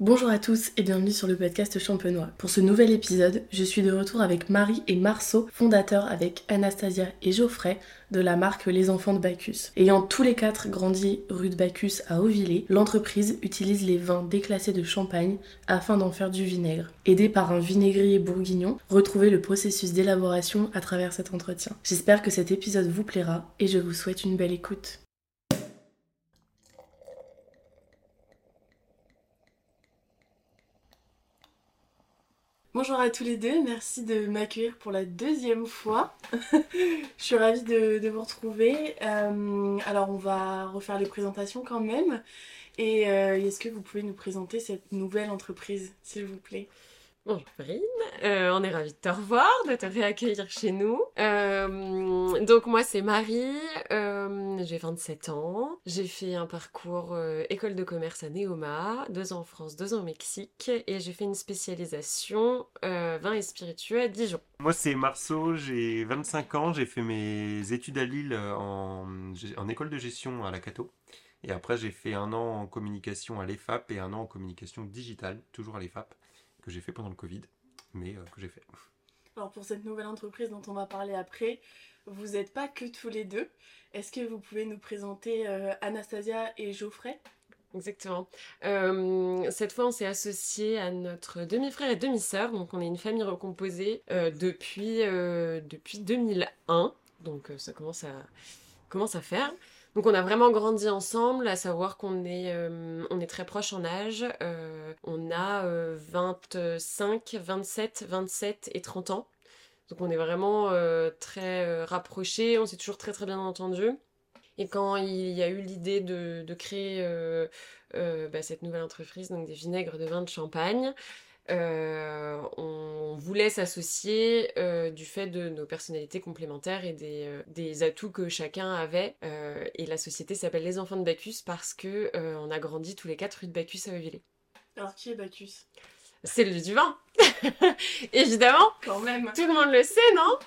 Bonjour à tous et bienvenue sur le podcast Champenois. Pour ce nouvel épisode, je suis de retour avec Marie et Marceau, fondateurs avec Anastasia et Geoffrey de la marque Les Enfants de Bacchus. Ayant tous les quatre grandi rue de Bacchus à Auvillers, l'entreprise utilise les vins déclassés de Champagne afin d'en faire du vinaigre. Aidé par un vinaigrier bourguignon, retrouvez le processus d'élaboration à travers cet entretien. J'espère que cet épisode vous plaira et je vous souhaite une belle écoute. Bonjour à tous les deux, merci de m'accueillir pour la deuxième fois. je suis ravie de, vous retrouver. Euh, alors on va refaire les présentations quand même. Et euh, est-ce que vous pouvez nous présenter cette nouvelle entreprise, s'il vous plaît? Bonjour Perrine, euh, on est ravis de te revoir, de te réaccueillir chez nous. Euh, donc moi c'est Marie, euh, j'ai 27 ans, j'ai fait un parcours école de commerce à Neoma, deux ans en France, deux ans au Mexique, et j'ai fait une spécialisation vin et spiritueux à Dijon. Moi c'est Marceau, j'ai 25 ans, j'ai fait mes études à Lille en, en école de gestion à la Cato. Et après j'ai fait un an en communication à l'EFAP et un an en communication digitale, toujours à l'EFAP que j'ai fait pendant le Covid, mais euh, que j'ai fait. Alors pour cette nouvelle entreprise dont on va parler après, vous n'êtes pas que tous les deux. Est-ce que vous pouvez nous présenter euh, Anastasia et Geoffrey? Exactement. Euh, cette fois, on s'est associé à notre demi-frère et demi-sœur, donc on est une famille recomposée depuis, depuis 2001, donc ça commence à, commence à faire. Donc on a vraiment grandi ensemble, à savoir qu'on est, euh, est très proches en âge. Euh, on a 25, 27, 27 et 30 ans. Donc on est vraiment euh, très rapprochés, on s'est toujours très très bien entendu. Et quand il y a eu l'idée de, créer bah, cette nouvelle entreprise, donc des vinaigres de vin de champagne, on voulait s'associer euh, du fait de nos personnalités complémentaires et des, euh, atouts que chacun avait. et la société s'appelle Les Enfants de Bacchus parce que on a grandi tous les quatre rue de Bacchus à Euvillé. Alors qui est Bacchus? C'est le lieu du vin, évidemment. Quand même. Tout le monde le sait, non?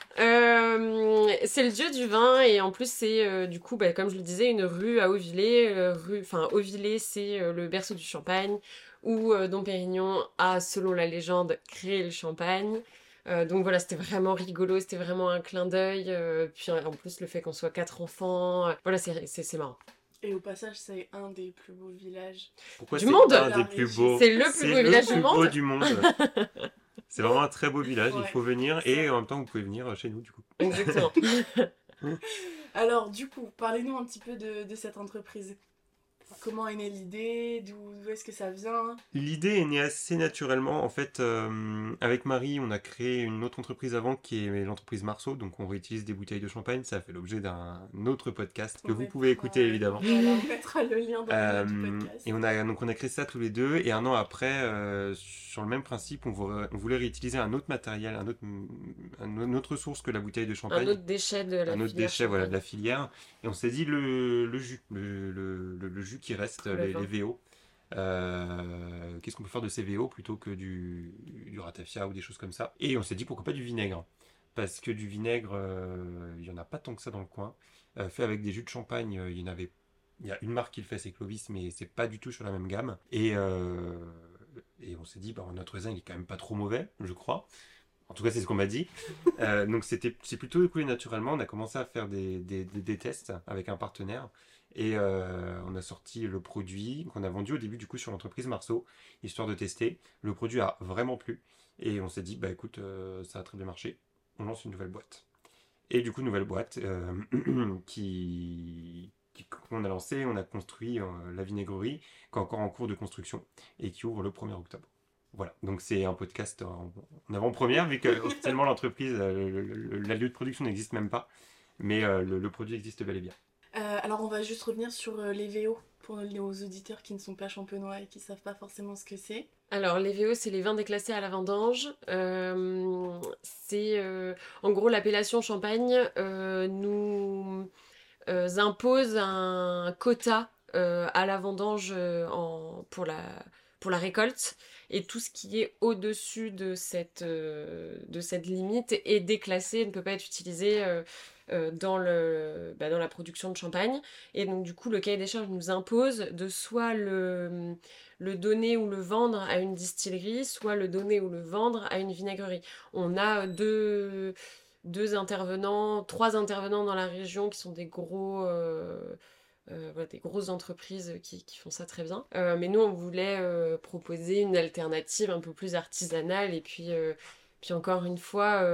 C'est le dieu du vin et en plus c'est du coup, bah, comme je le disais, une rue à Auvillé. rue, enfin Auvillé, c'est le berceau du Champagne où euh, Dom Pérignon a, selon la légende, créé le champagne. Euh, donc voilà, c'était vraiment rigolo, c'était vraiment un clin d'œil. Euh, puis en plus, le fait qu'on soit quatre enfants, voilà, c'est marrant. Et au passage, c'est un des plus beaux villages Pourquoi du monde. Un des plus beaux. C'est le plus beau village du monde. du monde. c'est vraiment un très beau village. Il faut venir et en même temps, vous pouvez venir chez nous du coup. Exactement. Alors, du coup, parlez-nous un petit peu de cette entreprise. Comment est née l'idée? D'où est-ce que ça vient? L'idée est née assez naturellement. En fait, euh, avec Marie, on a créé une autre entreprise avant qui est l'entreprise Marceau. Donc, on réutilise des bouteilles de champagne. Ça fait l'objet d'un autre podcast que vous pouvez écouter évidemment. on mettra le lien dans le euh, podcast. Et on a, donc, on a créé ça tous les deux. Et un an après, euh, sur le même principe, on voulait, réutiliser un autre matériel, un autre, une autre source que la bouteille de champagne. Un autre déchet de la filière. Un autre déchet voilà, de la filière. Et on s'est dit le, le jus, le, le, le jus qui reste, les, VO. Euh, qu'est-ce qu'on peut faire de ces VO plutôt que du, du ratafia ou des choses comme ça? Et on s'est dit pourquoi pas du vinaigre Parce que du vinaigre, euh, il y en a pas tant que ça dans le coin. Euh, fait avec des jus de champagne, il y en avait. Il y a une marque qui le fait, c'est Clovis, mais c'est pas du tout sur la même gamme. Et, et on s'est dit, bah, notre raisin, il est quand même pas trop mauvais, je crois. En tout cas, c'est ce qu'on m'a dit. donc, c'était, c'est plutôt écoulé naturellement. On a commencé à faire des, des, des tests avec un partenaire. Et euh, on a sorti le produit qu'on a vendu au début du coup sur l'entreprise Marceau, histoire de tester. Le produit a vraiment plu. Et on s'est dit, bah écoute, euh, ça a très bien marché. On lance une nouvelle boîte. Et du coup, nouvelle boîte euh, qui, qu'on a lancé, on a construit la vinaigrerie, qui est encore en cours de construction et qui ouvre le 1er octobre. Voilà, donc c'est un podcast en, avant-première, vu que officiellement l'entreprise, la lieu de production n'existe même pas, mais le produit existe bel et bien. Euh, alors on va juste revenir sur euh, les VO pour nos auditeurs qui ne sont pas champenois et qui ne savent pas forcément ce que c'est. Alors les VO c'est les vins déclassés à la vendange. Euh, c'est en gros l'appellation champagne nous impose un quota à la vendange pour la pour la récolte et tout ce qui est au-dessus de cette, de cette limite est déclassé, ne peut pas être utilisé dans, le, bah, dans la production de champagne. Et donc du coup, le cahier des charges nous impose de soit le, le donner ou le vendre à une distillerie, soit le donner ou le vendre à une vinaigrerie. On a deux, deux intervenants, trois intervenants dans la région qui sont des gros... Euh, euh, des grosses entreprises qui, font ça très bien. Euh, mais nous, on voulait proposer une alternative un peu plus artisanale et puis, puis encore une fois,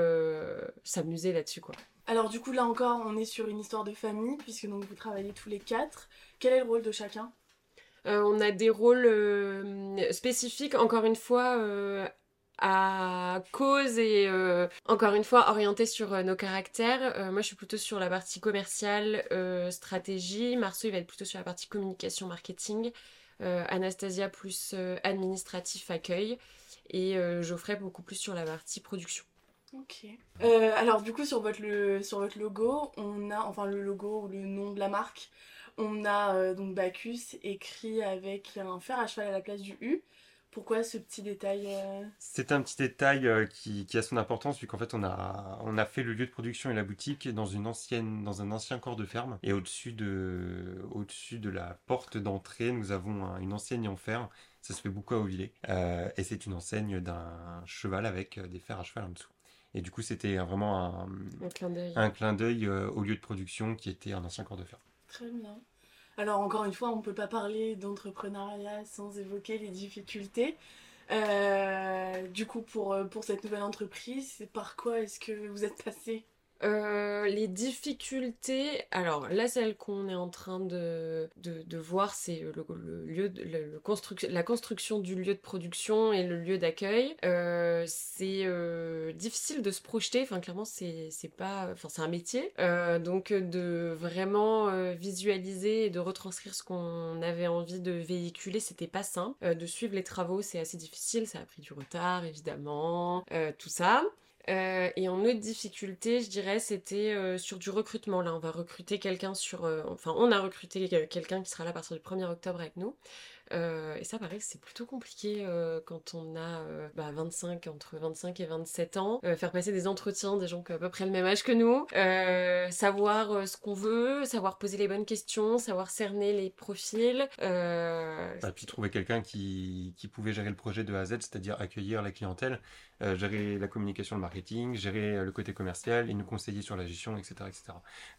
s'amuser là-dessus. quoi. Alors du coup, là encore, on est sur une histoire de famille, puisque donc vous travaillez tous les quatre. Quel est le rôle de chacun? Euh, on a des rôles euh, spécifiques, encore une fois, euh, à cause et encore une fois orientés sur nos caractères. moi, je suis plutôt sur la partie commerciale, stratégie. Marceau, il va être plutôt sur la partie communication, marketing. Anastasia plus administratif, accueil. Et Geoffrey beaucoup plus sur la partie production. Ok. alors du coup sur votre, votre logo, on a enfin le logo ou le nom de la marque, on a euh, donc Bacchus écrit avec un fer à cheval à la place du U. Pourquoi ce petit détail euh C'est un petit détail euh, qui, a son importance vu qu'en fait on a, on a fait le lieu de production et la boutique dans, une ancienne, dans un ancien corps de ferme et au-dessus de, au de la porte d'entrée nous avons une enseigne en fer. Ça se fait beaucoup à Auvillé et c'est une enseigne d'un cheval avec des fers à cheval en dessous. Et du coup c'était vraiment un, un clin d'œil au lieu de production qui était un ancien corps de ferme. Très bien. Alors encore une fois, on ne peut pas parler d'entrepreneuriat sans évoquer les difficultés. Euh, du coup, pour, pour cette nouvelle entreprise, par quoi est-ce que vous êtes passé? Euh, les difficultés, alors là, celle qu'on est en train de, voir, c'est le, lieu, de, la construction du lieu de production et le lieu d'accueil. Euh, c'est euh, difficile de se projeter, enfin clairement, c'est pas, enfin c'est un métier, donc de vraiment visualiser et de retranscrire ce qu'on avait envie de véhiculer, c'était pas simple. de suivre les travaux, c'est assez difficile, ça a pris du retard évidemment, tout ça. Euh, et en autre difficulté, je dirais, c'était euh, sur du recrutement. Là, on va recruter quelqu'un sur... Euh, enfin, on a recruté quelqu'un qui sera là à partir du 1er octobre avec nous. Et ça, pareil, c'est plutôt compliqué quand on a 25, euh, entre 25 et 27 ans. faire passer des entretiens des gens qui ont à peu près le même âge que nous. savoir ce qu'on veut, savoir poser les bonnes questions, savoir cerner les profils. Et puis trouver quelqu'un qui, pouvait gérer le projet de A à Z, c'est-à-dire accueillir la clientèle, gérer la communication, le marketing, gérer le côté commercial et nous conseiller sur la gestion, etc. etc.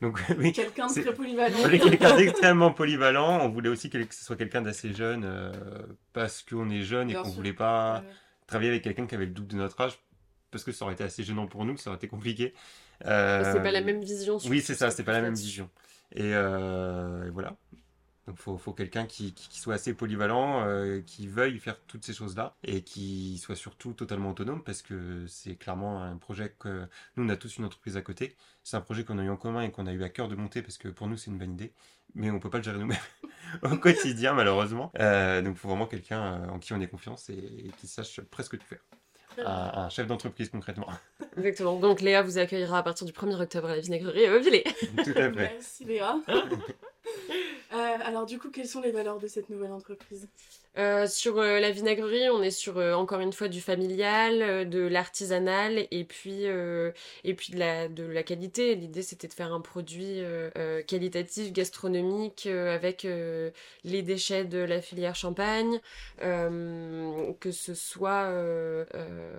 Donc, oui, quelqu'un de très polyvalent. quelqu'un d'extrêmement polyvalent. On voulait aussi que ce soit quelqu'un d'assez jeune euh, parce qu'on est jeune et qu'on voulait pas travailler avec quelqu'un qui avait le double de notre âge parce que ça aurait été assez gênant pour nous, ça aurait été compliqué. Euh, c'est pas la même vision. Oui, c'est ça, c'est pas la même vision. Et, euh, et voilà. Donc il faut, faut quelqu'un qui, qui, soit assez polyvalent, euh, qui veuille faire toutes ces choses-là et qui soit surtout totalement autonome parce que c'est clairement un projet que nous on a tous une entreprise à côté. C'est un projet qu'on a eu en commun et qu'on a eu à cœur de monter parce que pour nous c'est une bonne idée, mais on peut pas le gérer nous-mêmes au quotidien malheureusement. Euh, donc il faut vraiment quelqu'un euh, en qui on ait confiance et, qui sache presque tout faire. Un, chef d'entreprise concrètement. Exactement. Donc Léa vous accueillera à partir du 1er octobre à la vinaigrerie à Tout à fait. Merci Léa. alors du coup, quelles sont les valeurs de cette nouvelle entreprise? Euh, sur euh, la vinaigrerie, on est sur euh, encore une fois du familial, de l'artisanal et puis et puis de la de la qualité. L'idée c'était de faire un produit qualitatif, gastronomique avec les déchets de la filière champagne, que ce soit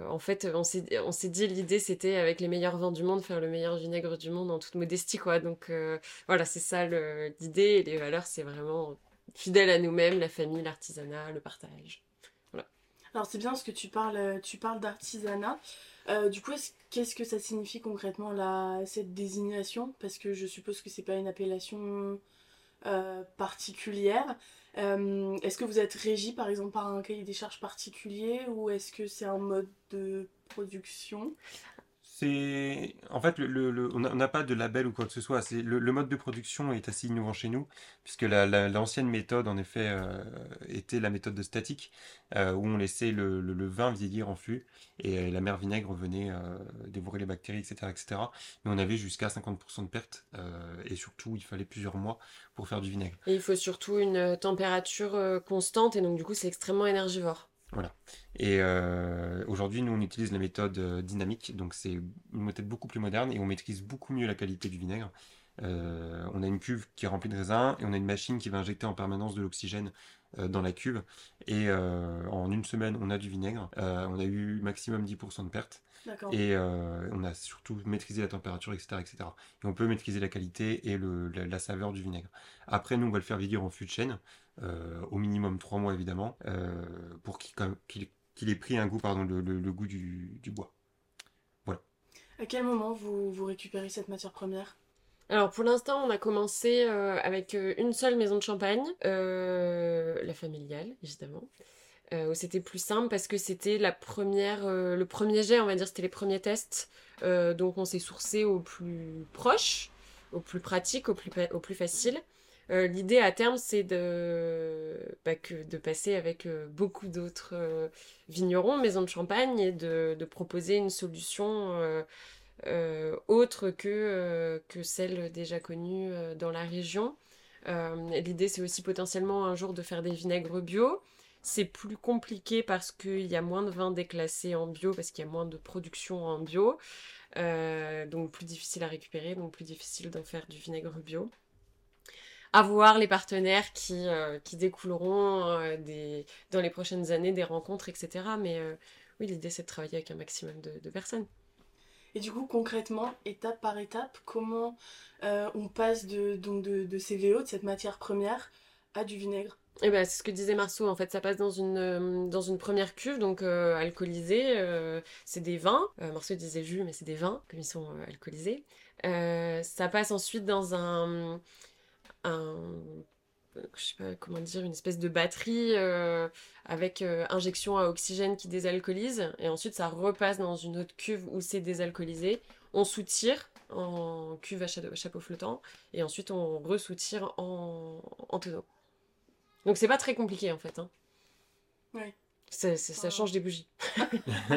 en fait on s'est on s'est dit l'idée c'était avec les meilleurs vins du monde faire le meilleur vinaigre du monde en toute modestie quoi. Donc voilà c'est ça l'idée les valeurs c'est vraiment fidèle à nous-mêmes, la famille, l'artisanat, le partage. Voilà. Alors c'est bien parce que tu parles, euh, tu parles d'artisanat. Euh, du coup, qu'est-ce que ça signifie concrètement cette désignation? Parce que je suppose que c'est pas une appellation euh, particulière. est-ce que vous êtes régi par exemple par un cahier des charges particulier ou est-ce que c'est un mode de production? En fait on n'a pas de label ou quoi que ce soit. Le, mode de production est assez innovant chez nous puisque l'ancienne méthode en effet euh, était la méthode de statique euh, où on laissait le, vin vieillir en fût et euh, la mer vinaigre venait dévorer les bactéries etc etc. Mais on avait jusqu'à 50% de pertes et surtout il fallait plusieurs mois pour faire du vinaigre. Et il faut surtout une température constante et donc du coup c'est extrêmement énergivore. Voilà. Et euh, aujourd'hui, nous, on utilise la méthode euh, dynamique, donc c'est une méthode beaucoup plus moderne et on maîtrise beaucoup mieux la qualité du vinaigre. Euh, on a une cuve qui est remplie de raisins et on a une machine qui va injecter en permanence de l'oxygène dans la cuve. Et en une semaine, on a du vinaigre. on a eu maximum 10% de perte. Et on a surtout maîtrisé la température, etc., etc. Et on peut maîtriser la qualité et le, la, saveur du vinaigre. Après, nous, on va le faire vieillir en fût de chêne. Euh, au minimum trois mois évidemment, euh, pour qu'il ait pris un goût, pardon, le, goût du, bois. Voilà. À quel moment vous, vous récupérez cette matière première? Alors pour l'instant, on a commencé euh, avec une seule maison de champagne, la familiale évidemment. Où c'était plus simple parce que c'était la première, le premier jet, on va dire, c'était les premiers tests. donc on s'est sourcé au plus proche, au plus pratique, au plus, facile. Euh, l'idée à terme, c'est de, bah, de passer avec euh, beaucoup d'autres euh, vignerons, maisons de champagne, et de, proposer une solution autre que, que celle déjà connue dans la région. L'idée, c'est aussi potentiellement un jour de faire des vinaigres bio. C'est plus compliqué parce qu'il y a moins de vins déclassés en bio, parce qu'il y a moins de production en bio. donc plus difficile à récupérer, donc plus difficile d'en faire du vinaigre bio avoir les partenaires qui, euh, qui découleront euh, des, dans les prochaines années des rencontres, etc. Mais euh, oui, l'idée c'est de travailler avec un maximum de, personnes. Et du coup, concrètement, étape par étape, comment on passe de, donc de, de CVO, de cette matière première, à du vinaigre? Eh ben, c'est ce que disait Marceau, en fait, ça passe dans une, dans une première cuve, donc alcoolisée, c'est des vins. Marceau disait jus, mais c'est des vins, comme ils sont alcoolisés. ça passe ensuite dans un, un je sais pas comment dire, une espèce de batterie euh, avec euh, injection à oxygène qui désalcoolise. Et ensuite, ça repasse dans une autre cuve où c'est désalcoolisé. On soutire en cuve à chapeau, flottant. Et ensuite, on ressoutire en, en tonneau. Donc, c'est pas très compliqué en fait. Hein. Oui. Ça, change des bougies.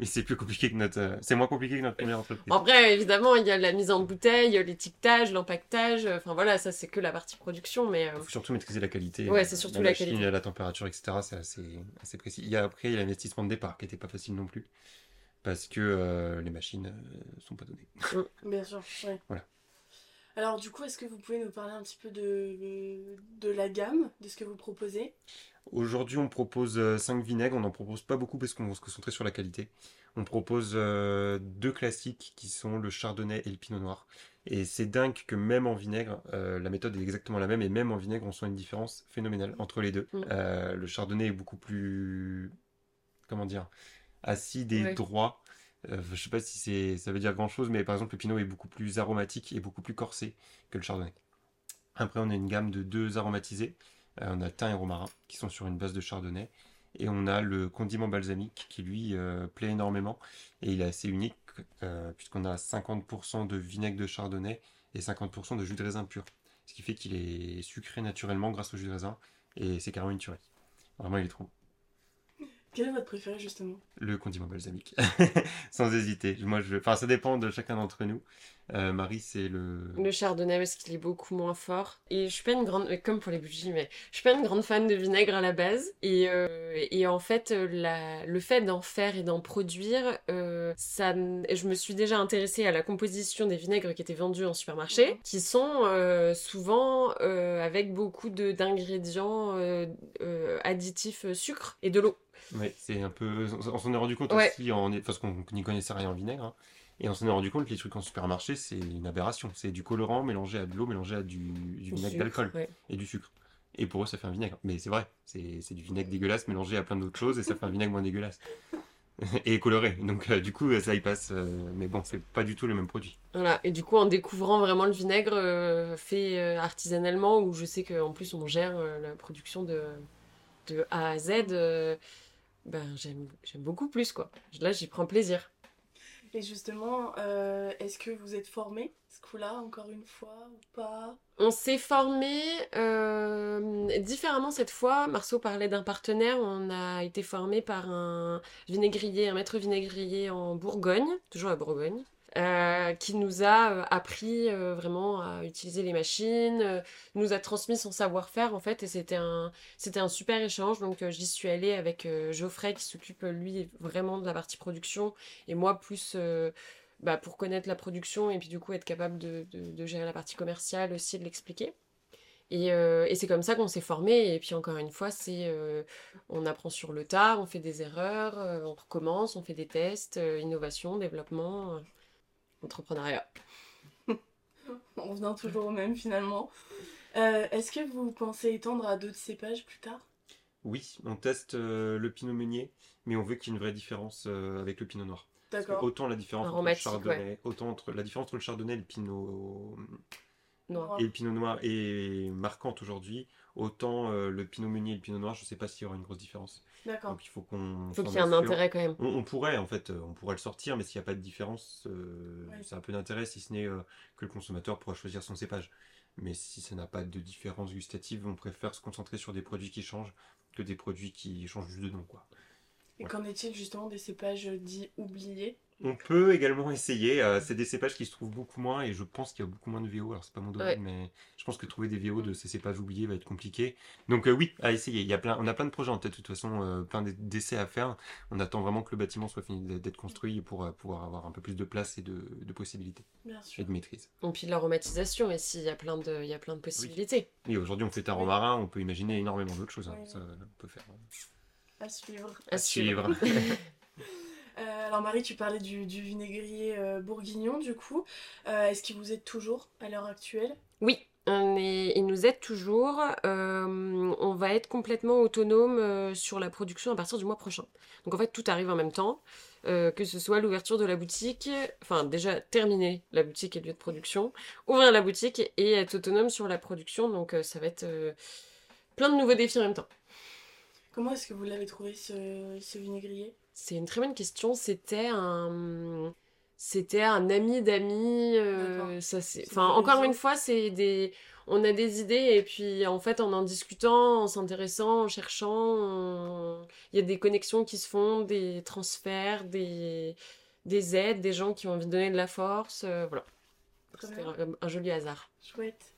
Mais c'est plus compliqué que notre. Euh, c'est moins compliqué que notre première entreprise. Après, évidemment, il y a la mise en bouteille, l'étiquetage, l'empaquetage. Enfin voilà, ça c'est que la partie production. Mais. Il euh, faut surtout maîtriser la qualité. Ouais, c'est surtout la, la qualité. La température, etc. C'est assez, assez précis. Il y a, après, il y a l'investissement de départ qui n'était pas facile non plus. Parce que euh, les machines ne sont pas données. Mm. Bien sûr, ouais. Voilà. Alors du coup, est-ce que vous pouvez nous parler un petit peu de, de la gamme, de ce que vous proposez? Aujourd'hui, on propose 5 euh, vinaigres. On n'en propose pas beaucoup parce qu'on va se concentrer sur la qualité. On propose euh, deux classiques qui sont le chardonnay et le pinot noir. Et c'est dingue que même en vinaigre, euh, la méthode est exactement la même. Et même en vinaigre, on sent une différence phénoménale entre les deux. Mm. le chardonnay est beaucoup plus. Comment dire Acide et droit. Je sais pas si ça veut dire grand chose, mais par exemple, le pinot est beaucoup plus aromatique et beaucoup plus corsé que le chardonnay. Après, on a une gamme de deux aromatisés. Euh, on a thym et romarin qui sont sur une base de chardonnay. Et on a le condiment balsamique qui lui euh, plaît énormément. Et il est assez unique euh, puisqu'on a 50% de vinaigre de chardonnay et 50% de jus de raisin pur. Ce qui fait qu'il est sucré naturellement grâce au jus de raisin. Et c'est carrément une tuerie. Vraiment, il est trop bon. Quel est votre préféré justement? Le condiment balsamique, sans hésiter. Moi, je... enfin, ça dépend de chacun d'entre nous. Euh, Marie, c'est le. Le chardonnay parce qu'il est beaucoup moins fort. Et je suis pas une grande, comme pour les bougies, mais je suis pas une grande fan de vinaigre à la base. Et, euh, et en fait, la... le fait d'en faire et d'en produire, euh, ça, je me suis déjà intéressée à la composition des vinaigres qui étaient vendus en supermarché, qui sont souvent avec beaucoup de d'ingrédients additifs sucre et de l'eau. Oui, c'est un peu. On s'en est rendu compte aussi, en... parce qu'on n'y connaissait rien en vinaigre. Hein. Et on s'en est rendu compte que les trucs en supermarché, c'est une aberration. C'est du colorant mélangé à de l'eau, mélangé à du, vinaigre d'alcool et du sucre. Et pour eux, ça fait un vinaigre. Mais c'est vrai, c'est du vinaigre dégueulasse mélangé à plein d'autres choses et ça fait un vinaigre moins dégueulasse. et coloré. Donc euh, du coup, ça y passe. Euh, mais bon, c'est pas du tout le même produit. Voilà. Et du coup, en découvrant vraiment le vinaigre euh, fait artisanalement, où je sais qu'en plus on gère la production de, de A à Z ben, j'aime beaucoup plus, quoi. Là, j'y prends plaisir. Et justement, euh, est-ce que vous êtes formé ce coup-là, encore une fois, ou pas? On s'est formé euh, différemment cette fois. Marceau parlait d'un partenaire. On a été formé par un vinaigrier, un maître vinaigrier en Bourgogne, toujours à Bourgogne. Euh, qui nous a appris vraiment à utiliser les machines, nous a transmis son savoir-faire en fait, et c'était un, c'était un super échange. Donc j'y suis allée avec Geoffrey qui s'occupe lui vraiment de la partie production, et moi plus bah, pour connaître la production et puis du coup être capable de, gérer la partie commerciale aussi, de l'expliquer. Et, euh, c'est comme ça qu'on s'est formé. Et puis encore une fois, c'est euh, on apprend sur le tard, on fait des erreurs, euh, on recommence, on fait des tests, innovation, développement, entrepreneuriat. on revient toujours au même finalement. Est-ce que vous pensez étendre à d'autres cépages plus tard? Oui, on teste le pinot meunier, mais on veut qu'il y ait une vraie différence avec le pinot noir autant la différence entre le chardonnay, autant entre la différence entre le chardonnay et le pinot noir. et le pinot noir est marquante aujourd'hui, autant euh, le pinot meunier et le pinot noir, je ne sais pas s'il y aura une grosse différence. D'accord. Donc il faut qu'on. Faut qu'il y ait un intérêt quand même. On, pourrait en fait, euh, on pourrait le sortir, mais s'il n'y a pas de différence, euh, c'est un peu d'intérêt si ce n'est que le consommateur pourra choisir son cépage. Mais si ça n'a pas de différence gustative, on préfère se concentrer sur des produits qui changent que des produits qui changent juste de nom, quoi. Et qu'en est-il justement des cépages dits oubliés? On peut également essayer. Euh, c'est des cépages qui se trouvent beaucoup moins et je pense qu'il y a beaucoup moins de VO. Alors c'est pas mon domaine, mais je pense que trouver des VO de ces cépages oubliés va être compliqué. Donc euh, oui, à essayer. Il y a plein, on a plein de projets en tête de toute façon, euh, plein d'essais à faire. On attend vraiment que le bâtiment soit fini d'être construit pour pouvoir avoir un peu plus de place et de, possibilités Bien sûr. et de maîtrise. Et puis l'aromatisation aussi, il y a plein de, il y a plein de possibilités. Oui, aujourd'hui on fait tarot marin, on peut imaginer énormément d'autres choses. Hein. Ça, on peut faire. À suivre. À, suivre. Euh, alors Marie, tu parlais du, vinaigrier euh, bourguignon du coup. Euh, est-ce qu'il vous aide toujours à l'heure actuelle? Oui, on il nous aide toujours. on va être complètement autonome sur la production à partir du mois prochain. Donc en fait, tout arrive en même temps. que ce soit l'ouverture de la boutique, enfin déjà terminer la boutique et le lieu de production, ouvrir la boutique et être autonome sur la production. Donc ça va être plein de nouveaux défis en même temps. Comment est-ce que vous l'avez trouvé ce, vinaigrier? C'est une très bonne question. C'était un, c'était un ami d'amis. Euh, ça c'est, enfin encore une fois, c'est des, on a des idées et puis en fait en en discutant, en s'intéressant, en cherchant, il y a des connexions qui se font, des transferts, des, des aides, des gens qui ont envie de donner de la force, euh, voilà. C'était un, joli hasard. Chouette.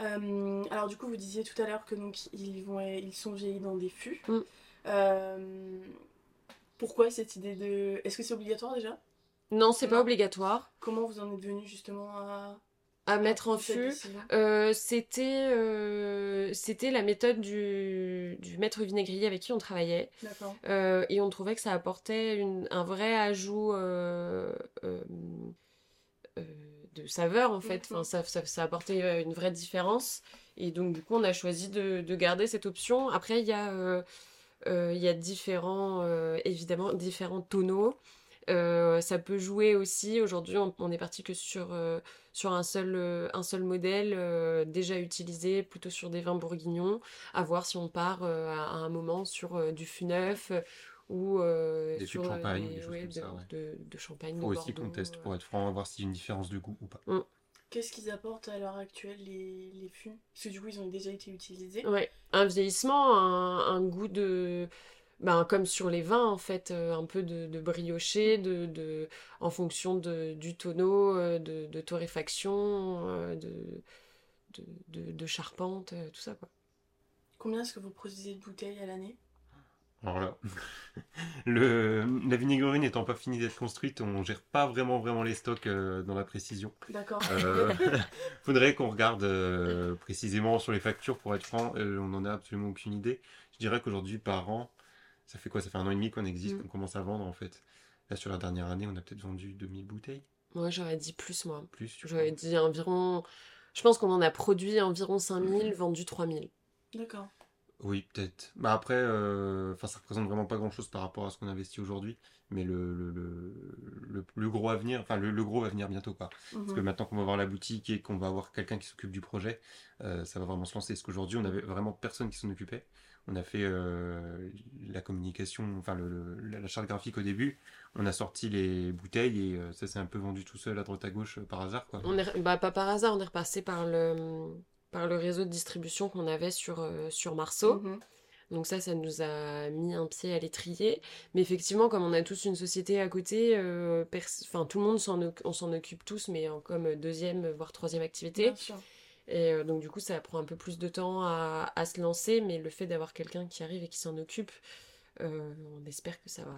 Euh, alors du coup, vous disiez tout à l'heure que donc ils vont, ils sont vieillis dans des fûts. Mm. Euh, pourquoi cette idée de Est-ce que c'est obligatoire déjà? Non, c'est pas obligatoire. Comment vous en êtes venu justement à à mettre en fût, euh, c'était c'était la méthode du, du, maître vinaigrier avec qui on travaillait. et on trouvait que ça apportait une, un vrai ajout de saveur en fait. Enfin, ça, ça, ça, apportait euh, une vraie différence. Et donc du coup, on a choisi de, de garder cette option. Après, il y a, euh, euh, il y a différents, évidemment, différents tonneaux. ça peut jouer aussi. Aujourd'hui, on, est parti que sur, sur un, seul, un seul modèle déjà utilisé, plutôt sur des vins bourguignons. À voir si on part à, un moment sur du fût neuf ou euh, des sur de champagne, des, ouais, de, ça, ouais. de, de, champagne. Faut aussi qu'on teste pour être franc, voir s'il y a une différence de goût ou pas. Mm. Qu'est-ce qu'ils apportent à l'heure actuelle les, les fûts Parce que du coup ils ont déjà été utilisés. Ouais, un vieillissement, un, un goût de ben, comme sur les vins en fait, euh, un peu de, de brioché, de, de, en fonction de, du tonneau, euh, de, de torréfaction, euh, de, de, de, charpente, tout ça quoi. Combien est-ce que vous produisez de bouteilles à l'année? Alors là, le, la vinaigrerie n'étant pas finie d'être construite, on gère pas vraiment vraiment les stocks euh, dans la précision. D'accord. Euh, faudrait qu'on regarde euh, précisément sur les factures pour être franc. on n'en a absolument aucune idée. Je dirais qu'aujourd'hui par an, ça fait quoi? Ça fait un an et demi qu'on existe, mm. qu'on commence à vendre en fait. Là sur la dernière année, on a peut-être vendu 2000 bouteilles. Moi j'aurais dit plus moi. Plus. J'aurais dit environ. Je pense qu'on en a produit environ 5000, vendu 3000. D'accord. Oui, peut-être. Bah après, euh, ça représente vraiment pas grand-chose par rapport à ce qu'on investit aujourd'hui, mais le, le, le, le, gros avenir, enfin le, gros va venir bientôt, quoi. Parce que mhm. maintenant qu'on va voir la boutique et qu'on va avoir quelqu'un qui s'occupe du projet, euh, ça va vraiment se lancer. Parce qu'aujourd'hui, on avait vraiment personne qui s'en occupait. On a fait la communication, enfin la charte graphique au début. On a sorti les bouteilles et ça s'est un peu vendu tout seul à droite à gauche par hasard. Quoi. On est, bah, pas par hasard, on est repassé par le, par le réseau de distribution qu'on avait sur, sur Marceau. Mhm. Donc ça, ça nous a mis un pied à l'étrier. Mais effectivement, comme on a tous une société à côté, euh, enfin tout le monde s'en on s'en occupe tous, mais en, comme deuxième voire troisième activité. Et euh, donc du coup, ça prend un peu plus de temps à, à se lancer, mais le fait d'avoir quelqu'un qui arrive et qui s'en occupe, euh, on espère que ça va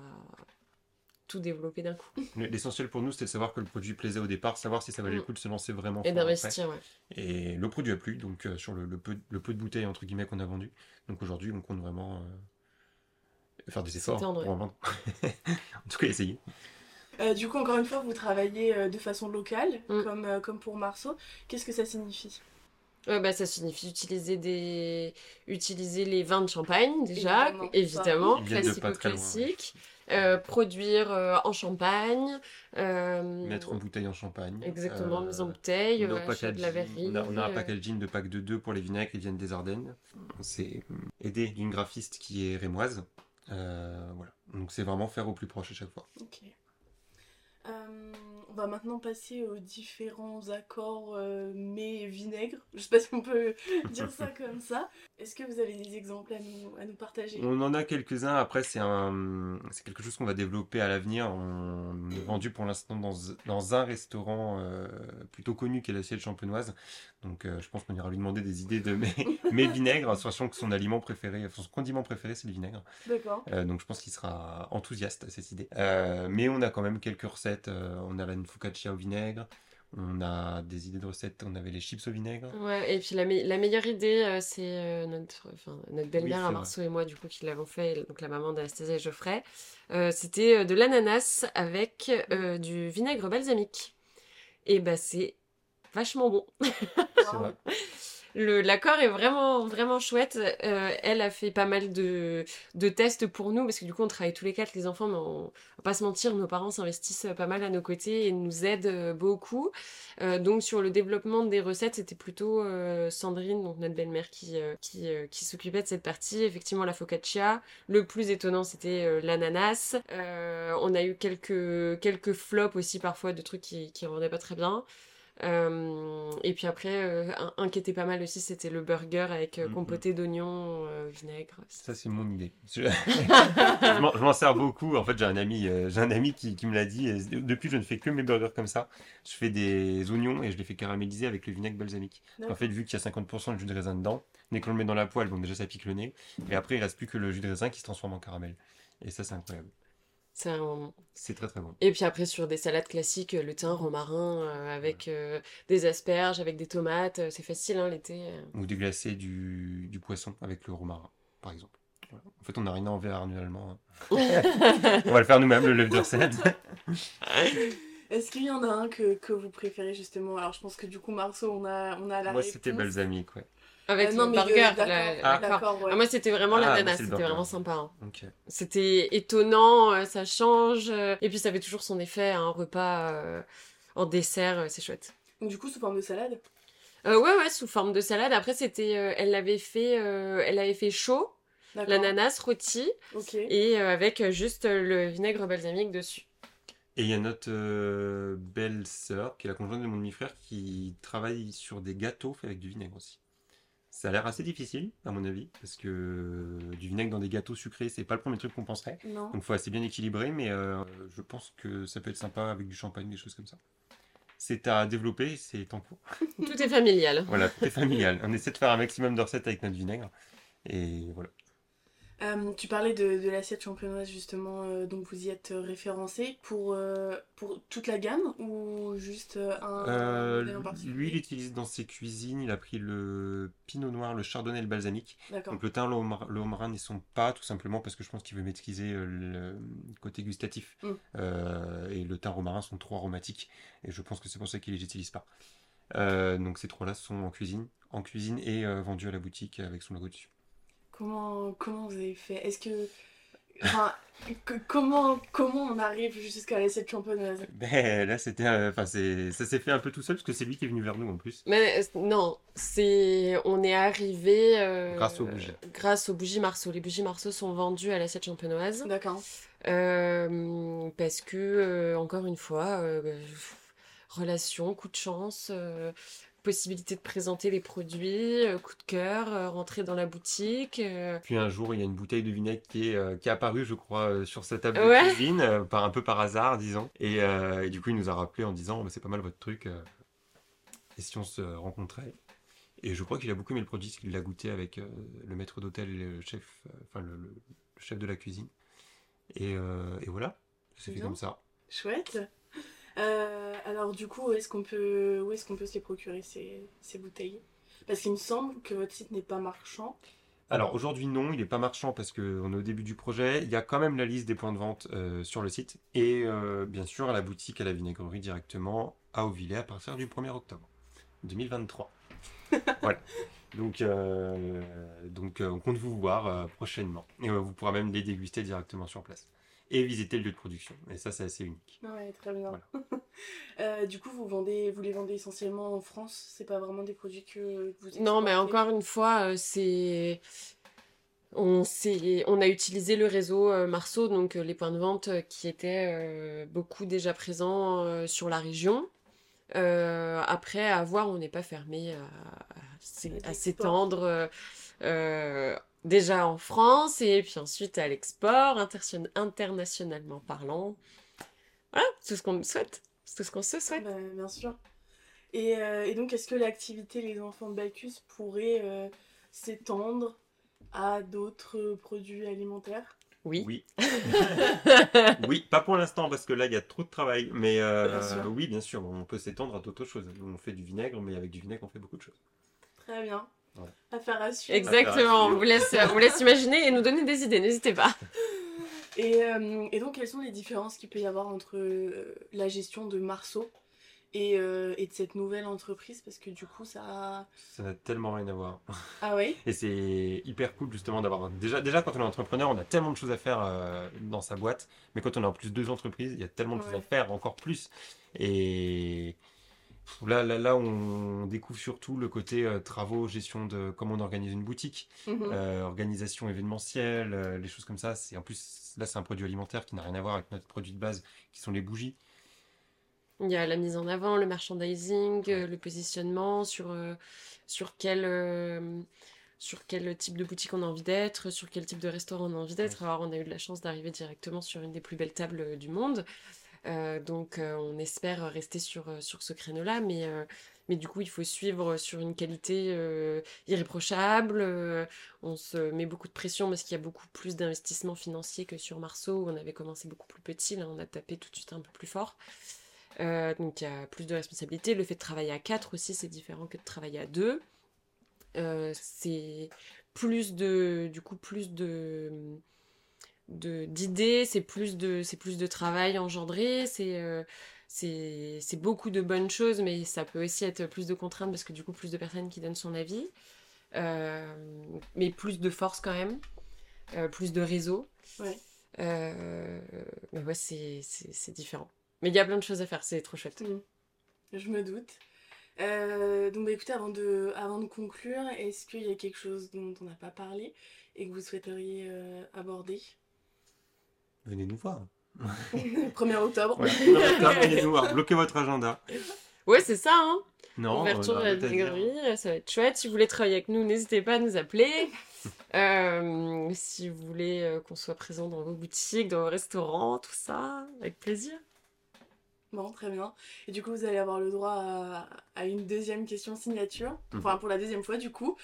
tout développer d'un coup. L'essentiel pour nous, c'était de savoir que le produit plaisait au départ, savoir si ça valait le mm. coup de se lancer vraiment. Et d'investir, ouais. Et le produit a plu, donc euh, sur le, peu, le, peu, de bouteilles entre guillemets qu'on a vendu. Donc aujourd'hui, on compte vraiment euh, faire des efforts pour en vendre. en tout cas, essayer. Euh, du coup, encore une fois, vous travaillez de façon locale, mm. comme, comme pour Marceau. Qu'est-ce que ça signifie? Bah, ça signifie utiliser des utiliser les vins de champagne déjà évidemment, évidemment classique classique euh, produire euh, en champagne. Euh, Mettre en bouteille en champagne. Exactement, mise en bouteille, de la verrerie. On a, un packaging de pack de deux pour les vinaigres qui viennent des Ardennes. C'est aidé d'une graphiste qui est rémoise. voilà. Donc c'est vraiment faire au plus proche à chaque fois. Ok. On va maintenant passer aux différents accords mais vinaigre. Je sais pas si on peut dire ça comme ça. Est-ce que vous avez des exemples à nous, à nous partager? On en a quelques-uns. Après, c'est quelque chose qu'on va développer à l'avenir. On est vendu pour l'instant dans, dans un restaurant euh, plutôt connu qui est l'assiette champenoise. Donc, euh, je pense qu'on ira lui demander des idées de mes, mes vinaigres, sachant que son aliment préféré, son condiment préféré, c'est le vinaigre. D'accord. Euh, donc, je pense qu'il sera enthousiaste à cette idée. mais on a quand même quelques recettes. on a la focaccia au vinaigre. On a des idées de recettes, on avait les chips au vinaigre. Ouais, et puis la, la meilleure idée, euh, c'est euh, notre, notre belle-mère, oui, Marceau et moi, du coup, qui l'avons fait, donc la maman d'Anastasia et Geoffrey. Euh, c'était de l'ananas avec du vinaigre balsamique. Et bah, c'est vachement bon. c'est vrai. l'accord est vraiment vraiment chouette. Euh, elle a fait pas mal de, tests pour nous parce que du coup on travaille tous les quatre les enfants, mais on, va pas se mentir, nos parents s'investissent pas mal à nos côtés et nous aident beaucoup. Euh, donc sur le développement des recettes, c'était plutôt euh, Sandrine, notre belle-mère, qui qui, qui s'occupait de cette partie. Effectivement la focaccia. Le plus étonnant c'était l'ananas. on a eu quelques quelques flops aussi parfois de trucs qui qui rendaient pas très bien. Euh, et puis après, euh, un, qui était pas mal aussi, c'était le burger avec euh, mm-hmm. compoté d'oignons, vinaigre. Ça, c'est mon idée. Je, m'en sers beaucoup. En fait, j'ai un ami, j'ai un ami qui, qui me l'a dit. depuis, je ne fais que mes burgers comme ça. Je fais des oignons et je les fais caraméliser avec le vinaigre balsamique. En fait, vu qu'il y a 50% de jus de raisin dedans, dès qu'on le met dans la poêle, bon, déjà ça pique le nez. Et après, il reste plus que le jus de raisin qui se transforme en caramel. Et ça, c'est incroyable. C'est très très bon. Et puis après, sur des salades classiques, le thym, romarin, euh, avec euh, des asperges, avec des tomates, euh, c'est facile hein, l'été. Ou déglacer du, du poisson avec le romarin, par exemple. En fait, on n'a rien à envers allemand. Hein. on va le faire nous-mêmes, le lèvre de recette. Est-ce qu'il y en a un que, que, vous préférez justement? Alors, je pense que du coup, Marceau, on a, on a la Moi, c'était balsamique, ouais. Avec euh, le burger. Ah. moi, c'était vraiment la ah, c'était vraiment sympa. Hein. C'était étonnant, euh, ça change. Euh, et puis, ça avait toujours son effet, un repas en dessert, c'est chouette. Du coup, sous forme de salade? Ouais, ouais, sous forme de salade. Après, c'était, elle l'avait fait, elle avait fait chaud, l'ananas rôti, et avec juste le vinaigre balsamique dessus. Et il y a notre belle sœur, qui est la conjointe de mon demi-frère, qui travaille sur des gâteaux faits avec du vinaigre aussi. Ça a l'air assez difficile, à mon avis, parce que du vinaigre dans des gâteaux sucrés, c'est pas le premier truc qu'on penserait. Donc il faut assez bien équilibrer, mais euh, je pense que ça peut être sympa avec du champagne, des choses comme ça. C'est à développer, c'est en cours. Tout est familial. voilà, tout est familial. On essaie de faire un maximum de recettes avec notre vinaigre. Et voilà. Euh, tu parlais de, l'assiette champenoise justement, euh, donc vous y êtes référencé pour, euh, pour toute la gamme ou juste un, Lui, il utilise dans ses cuisines, il a pris le pinot noir, le chardonnay et le balsamique. Donc le thym, le romarin n'y sont pas, tout simplement parce que je pense qu'il veut maîtriser le côté gustatif. Mm. et le thym romarin sont trop aromatiques et je pense que c'est pour ça qu'il les utilise pas. donc ces trois-là sont en cuisine, en cuisine et vendus à la boutique avec son logo dessus. Comment, comment vous avez fait? Est-ce que comment, comment on arrive jusqu'à cette championnaise? Ben là, c'était, enfin, c'est, ça s'est fait un peu tout seul parce que c'est lui qui est venu vers nous en plus. Mais non, c'est, on est arrivé grâce aux bougies. Grâce aux bougies Marceau. Les bougies Marceau sont vendues à la cette champenoise. D'accord. parce que encore une fois, relation, coup de chance possibilité de présenter les produits, euh, coup de cœur, euh, rentrer dans la boutique. Euh. Puis un jour, il y a une bouteille de vinaigre qui est, qui est apparue, je crois, sur sa table de cuisine, par, un peu par hasard, disons. Et, et, du coup, il nous a rappelé en disant, c'est pas mal votre truc, et si on se rencontrait Et je crois qu'il a beaucoup aimé le produit, parce qu'il l'a goûté avec le maître d'hôtel et le chef, enfin le, chef de la cuisine. Et, et voilà, c'est fait comme ça. Chouette euh, alors du coup, où est-ce qu'on peut, où est-ce qu'on peut se les procurer ces, ces bouteilles? Parce qu'il me semble que votre site n'est pas marchand. Alors aujourd'hui non, il n'est pas marchand parce qu'on est au début du projet. Il y a quand même la liste des points de vente euh, sur le site et euh, bien sûr à la boutique à la vinaigrerie directement à Auvillers à partir du 1er octobre 2023. voilà. Donc, donc on compte vous voir prochainement et vous pourrez même les déguster directement sur place et visiter le lieu de production. Et ça, c'est assez unique. Ouais, très bien. Euh, du coup, vous, vendez, vous les vendez essentiellement en France? C'est pas vraiment des produits que vous exportez? Non, mais encore une fois, euh, c'est... On, on a utilisé le réseau euh, Marceau, donc les points de vente qui étaient beaucoup déjà présents sur la région. après, à voir, on n'est pas fermé à, à s'étendre déjà en France et puis ensuite à l'export, internationalement parlant. Voilà, tout ce qu'on souhaite, tout ce qu'on se souhaite. Bah, bien sûr. Et, euh, et donc, est-ce que l'activité Les Enfants de Bacchus pourrait euh, s'étendre à d'autres produits alimentaires? Oui. Oui. oui, pas pour l'instant parce que là il y a trop de travail. Mais euh, oui, bien sûr, on peut s'étendre à d'autres choses. On fait du vinaigre, mais avec du vinaigre on fait beaucoup de choses. Très bien. Affaire à suivre. Exactement, on vous, laisse, on vous laisse imaginer et nous donner des idées, n'hésitez pas. Et, euh, et, donc, quelles sont les différences qu'il peut y avoir entre euh, la gestion de Marceau et, euh, et, de cette nouvelle entreprise? Parce que du coup, ça. Ça n'a tellement rien à voir. Ah oui? Et c'est hyper cool justement d'avoir. Déjà, déjà, quand on est entrepreneur, on a tellement de choses à faire dans sa boîte. Mais quand on a en plus deux entreprises, il y a tellement de choses à faire, encore plus. Et Là, là, là, on découvre surtout le côté euh, travaux, gestion de comment on organise une boutique, mhm. euh, organisation événementielle, euh, les choses comme ça. C'est en plus là, c'est un produit alimentaire qui n'a rien à voir avec notre produit de base, qui sont les bougies. Il y a la mise en avant, le merchandising, le positionnement sur sur quel sur quel type de boutique on a envie d'être, sur quel type de restaurant on a envie d'être. Alors, on a eu de la chance d'arriver directement sur une des plus belles tables du monde. Euh, donc euh, on espère rester sur, euh, sur ce créneau-là, mais, mais du coup il faut suivre sur une qualité irréprochable. on se met beaucoup de pression parce qu'il y a beaucoup plus d'investissement financier que sur Marceau où on avait commencé beaucoup plus petit, là on a tapé tout de suite un peu plus fort. donc il y a plus de responsabilités. Le fait de travailler à 4 aussi, c'est différent que de travailler à 2. c'est plus de, du coup, plus de, d'idées, c'est plus de c'est plus de travail engendré, c'est euh, c'est beaucoup de bonnes choses, mais ça peut aussi être plus de contraintes parce que du coup plus de personnes qui donnent son avis, euh, mais plus de force quand même, euh, plus de réseau. Ouais. mais ouais, c'est différent. Mais il y a plein de choses à faire, c'est trop chouette. Mmh. Je me doute. donc bah, écoutez, avant de, avant de conclure, est-ce qu'il y a quelque chose dont on n'a pas parlé et que vous souhaiteriez aborder? Venez nous voir. 1er octobre. venez nous voir. Bloquez votre agenda. Ouais, c'est ça, hein. Non, Ouverture de la librairie, ça va être chouette. Si vous voulez travailler avec nous, n'hésitez pas à nous appeler. Euh, si vous voulez euh, qu'on soit présent dans vos boutiques, dans vos restaurants, tout ça, avec plaisir. Bon, très bien. Et du coup, vous allez avoir le droit à, une deuxième question signature. Enfin, mhm. pour la deuxième fois, du coup.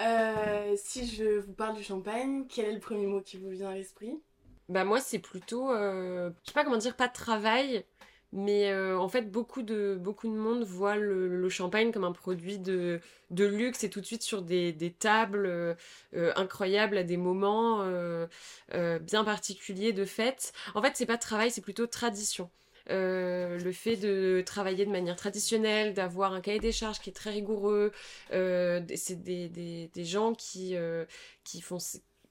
Euh, si je vous parle du champagne, quel est le premier mot qui vous vient à l'esprit? Bah moi c'est plutôt, euh, je sais pas comment dire, pas de travail, mais euh, en fait beaucoup de, beaucoup de monde voit le, champagne comme un produit de, de, luxe et tout de suite sur des, des tables euh, incroyables à des moments bien particuliers de fête. En fait c'est pas travail, c'est plutôt tradition. le fait de travailler de manière traditionnelle, d'avoir un cahier des charges qui est très rigoureux, c'est des, des, des, gens qui, qui font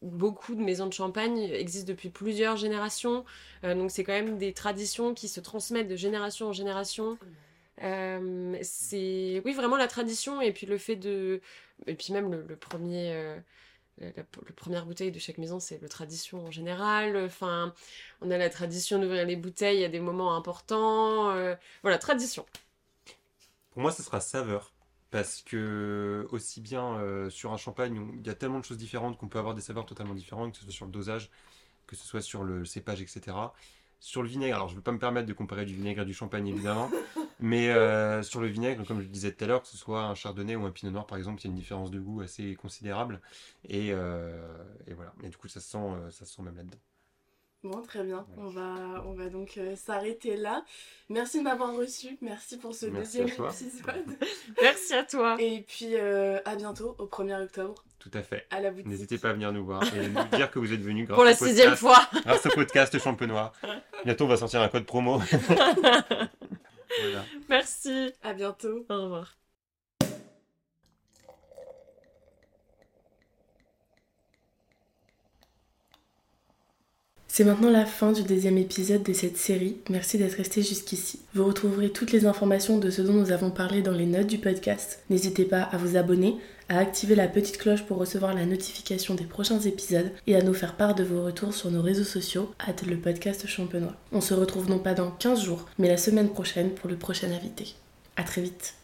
beaucoup de maisons de champagne existent depuis plusieurs générations. donc c'est quand même des traditions qui se transmettent de génération en génération. c'est oui vraiment la tradition et puis le fait de et puis même le, premier la, première bouteille de chaque maison, c'est le tradition en général. Enfin, on a la tradition d'ouvrir les bouteilles à des moments importants. voilà, tradition. Pour moi, ce sera saveur. Parce que, aussi bien euh, sur un champagne, il y a tellement de choses différentes qu'on peut avoir des saveurs totalement différentes, que ce soit sur le dosage, que ce soit sur le cépage, etc. Sur le vinaigre, alors je ne vais pas me permettre de comparer du vinaigre et du champagne évidemment, mais euh, sur le vinaigre, comme je le disais tout à l'heure, que ce soit un chardonnay ou un pinot noir par exemple, il y a une différence de goût assez considérable. Et, euh, voilà, et du coup ça se sent, ça se sent même là-dedans. Bon, très bien. On, va, on va donc euh, s'arrêter là. Merci de m'avoir reçu. Merci pour ce deuxième épisode. Merci à toi. Et puis euh, à bientôt, au 1er octobre. Tout à fait. À la boutique. N'hésitez pas à venir nous voir et nous dire que vous êtes venus grâce Pour la sixième fois. grâce au podcast Champenois. Bientôt, on va sortir un code promo. Merci. À bientôt. Au revoir. C'est maintenant la fin du deuxième épisode de cette série. Merci d'être resté jusqu'ici. Vous retrouverez toutes les informations de ce dont nous avons parlé dans les notes du podcast. N'hésitez pas à vous abonner, à activer la petite cloche pour recevoir la notification des prochains épisodes et à nous faire part de vos retours sur nos réseaux sociaux, hâte le podcast champenois. On se retrouve non pas dans 15 jours, mais la semaine prochaine pour le prochain invité. À très vite.